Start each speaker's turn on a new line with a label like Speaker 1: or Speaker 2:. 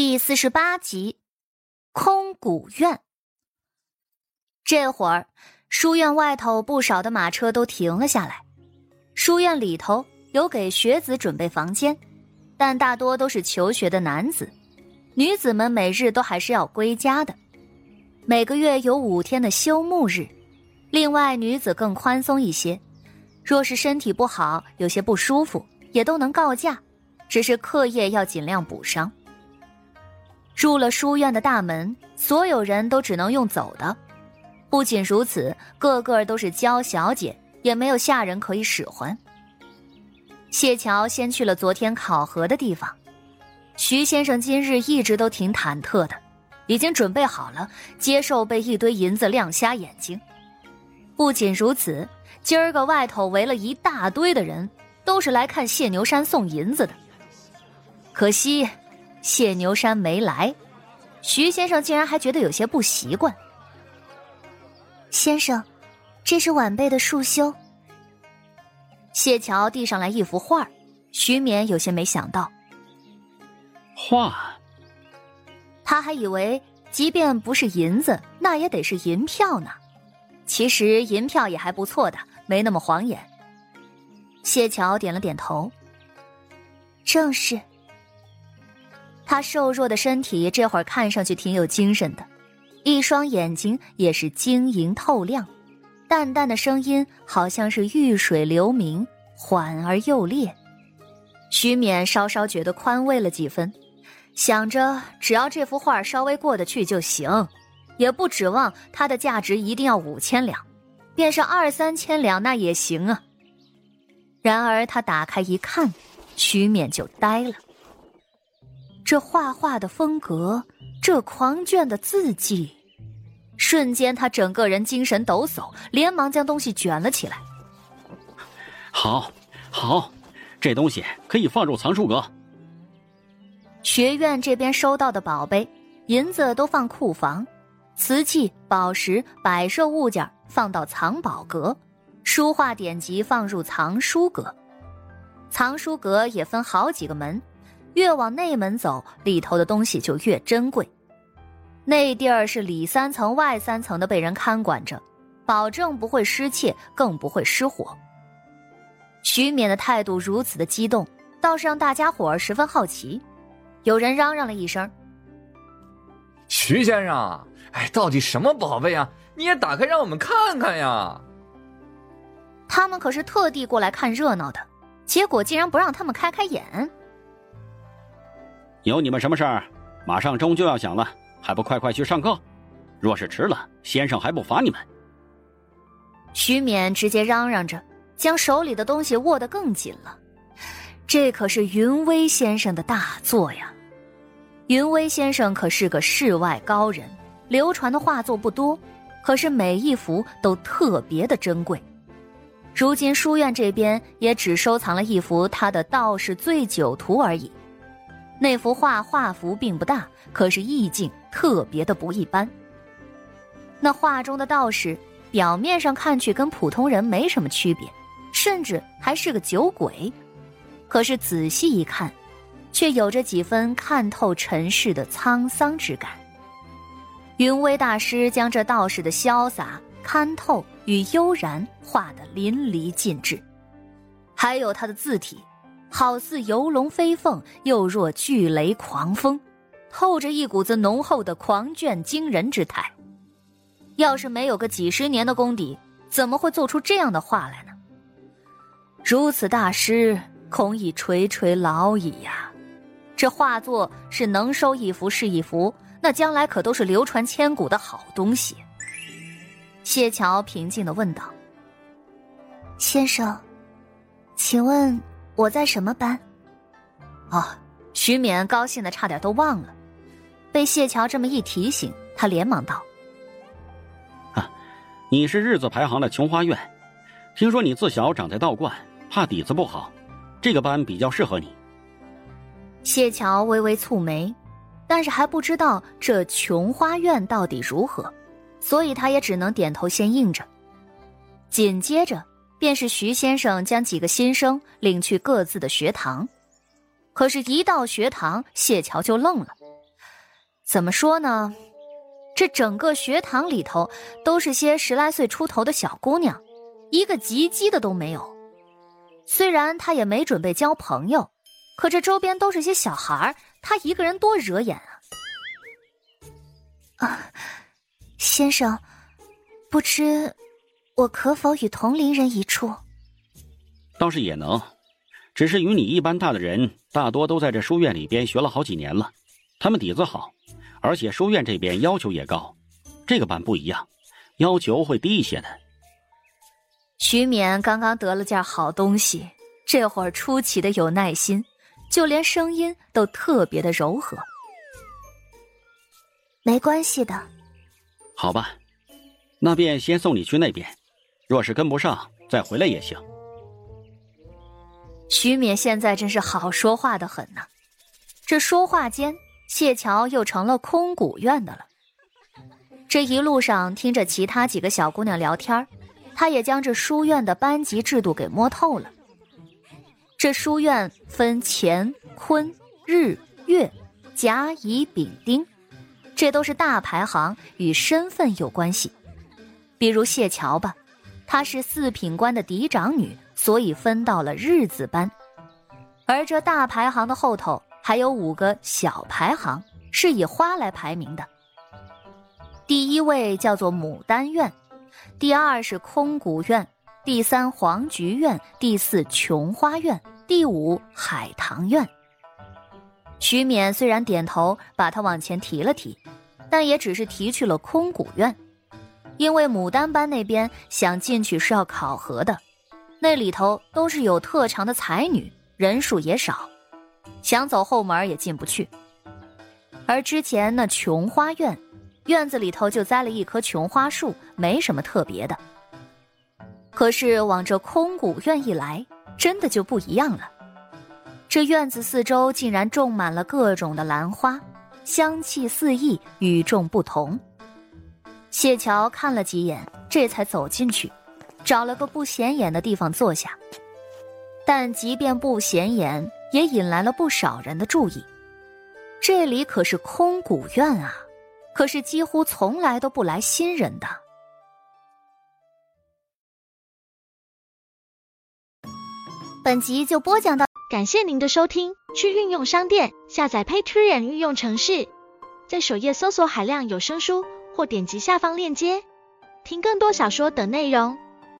Speaker 1: 第四十八集，空谷院。这会儿，书院外头不少的马车都停了下来。书院里头有给学子准备房间，但大多都是求学的男子，女子们每日都还是要归家的。每个月有五天的休沐日，另外女子更宽松一些，若是身体不好，有些不舒服，也都能告假，只是课业要尽量补上。入了书院的大门，所有人都只能用走的。不仅如此，个个都是娇小姐，也没有下人可以使唤。谢桥先去了昨天考核的地方。徐先生今日一直都挺忐忑的，已经准备好了接受被一堆银子亮瞎眼睛。不仅如此，今儿个外头围了一大堆的人，都是来看谢牛山送银子的。可惜。谢牛山没来，徐先生竟然还觉得有些不习惯。
Speaker 2: 先生，这是晚辈的束修。
Speaker 1: 谢桥递上来一幅画，徐勉有些没想到。
Speaker 3: 画？
Speaker 1: 他还以为，即便不是银子，那也得是银票呢。其实银票也还不错的，没那么晃眼。谢桥点了点头。
Speaker 2: 正是。
Speaker 1: 他瘦弱的身体这会儿看上去挺有精神的，一双眼睛也是晶莹透亮，淡淡的声音好像是玉水流明，缓而又烈。徐勉稍稍觉得宽慰了几分，想着只要这幅画稍微过得去就行，也不指望它的价值一定要五千两，便是二三千两那也行啊。然而他打开一看，徐勉就呆了。这画画的风格，这狂卷的字迹，瞬间他整个人精神抖擞，连忙将东西卷了起来。
Speaker 3: 好，好，这东西可以放入藏书阁。
Speaker 1: 学院这边收到的宝贝，银子都放库房，瓷器、宝石、摆设物件放到藏宝阁，书画典籍放入藏书阁。藏书阁也分好几个门。越往内门走，里头的东西就越珍贵。那地儿是里三层外三层的被人看管着，保证不会失窃，更不会失火。徐勉的态度如此的激动，倒是让大家伙儿十分好奇。有人嚷嚷了一声：“
Speaker 4: 徐先生，哎，到底什么宝贝啊？你也打开让我们看看呀！”
Speaker 1: 他们可是特地过来看热闹的，结果竟然不让他们开开眼。
Speaker 3: 有你们什么事儿？马上钟就要响了，还不快快去上课？若是迟了，先生还不罚你们。
Speaker 1: 徐勉直接嚷嚷着，将手里的东西握得更紧了。这可是云威先生的大作呀！云威先生可是个世外高人，流传的画作不多，可是每一幅都特别的珍贵。如今书院这边也只收藏了一幅他的《道士醉酒图》而已。那幅画画幅并不大，可是意境特别的不一般。那画中的道士表面上看去跟普通人没什么区别，甚至还是个酒鬼，可是仔细一看，却有着几分看透尘世的沧桑之感。云威大师将这道士的潇洒、看透与悠然画得淋漓尽致，还有他的字体。好似游龙飞凤，又若巨雷狂风，透着一股子浓厚的狂狷惊人之态。要是没有个几十年的功底，怎么会做出这样的画来呢？如此大师，恐已垂垂老矣呀！这画作是能收一幅是一幅，那将来可都是流传千古的好东西。谢桥平静的问道：“
Speaker 2: 先生，请问？”我在什么班？
Speaker 1: 哦，徐勉高兴的差点都忘了，被谢桥这么一提醒，他连忙道：“
Speaker 3: 啊，你是日子排行的琼花院，听说你自小长在道观，怕底子不好，这个班比较适合你。”
Speaker 1: 谢桥微微蹙眉，但是还不知道这琼花院到底如何，所以他也只能点头先应着。紧接着。便是徐先生将几个新生领去各自的学堂，可是，一到学堂，谢桥就愣了，怎么说呢？这整个学堂里头都是些十来岁出头的小姑娘，一个及笄的都没有。虽然他也没准备交朋友，可这周边都是些小孩他一个人多惹眼
Speaker 2: 啊！啊，先生，不知我可否与同龄人一处？
Speaker 3: 倒是也能，只是与你一般大的人，大多都在这书院里边学了好几年了，他们底子好。而且书院这边要求也高，这个班不一样，要求会低一些的。
Speaker 1: 徐勉刚刚得了件好东西，这会儿出奇的有耐心，就连声音都特别的柔和。
Speaker 2: 没关系的，
Speaker 3: 好吧，那便先送你去那边，若是跟不上，再回来也行。
Speaker 1: 徐勉现在真是好说话的很呢，这说话间。谢桥又成了空谷院的了。这一路上听着其他几个小姑娘聊天他也将这书院的班级制度给摸透了。这书院分乾、坤、日、月、甲、乙、丙、丁，这都是大排行，与身份有关系。比如谢桥吧，她是四品官的嫡长女，所以分到了日字班。而这大排行的后头。还有五个小排行是以花来排名的。第一位叫做牡丹院，第二是空谷院，第三黄菊院，第四琼花院，第五海棠院。徐勉虽然点头把他往前提了提，但也只是提去了空谷院，因为牡丹班那边想进去是要考核的，那里头都是有特长的才女，人数也少。想走后门也进不去，而之前那琼花院，院子里头就栽了一棵琼花树，没什么特别的。可是往这空谷院一来，真的就不一样了。这院子四周竟然种满了各种的兰花，香气四溢，与众不同。谢桥看了几眼，这才走进去，找了个不显眼的地方坐下。但即便不显眼。也引来了不少人的注意。这里可是空谷院啊，可是几乎从来都不来新人的。
Speaker 2: 本集就播讲到，
Speaker 5: 感谢您的收听。去运用商店下载 Patreon 运用城市，在首页搜索海量有声书，或点击下方链接听更多小说等内容。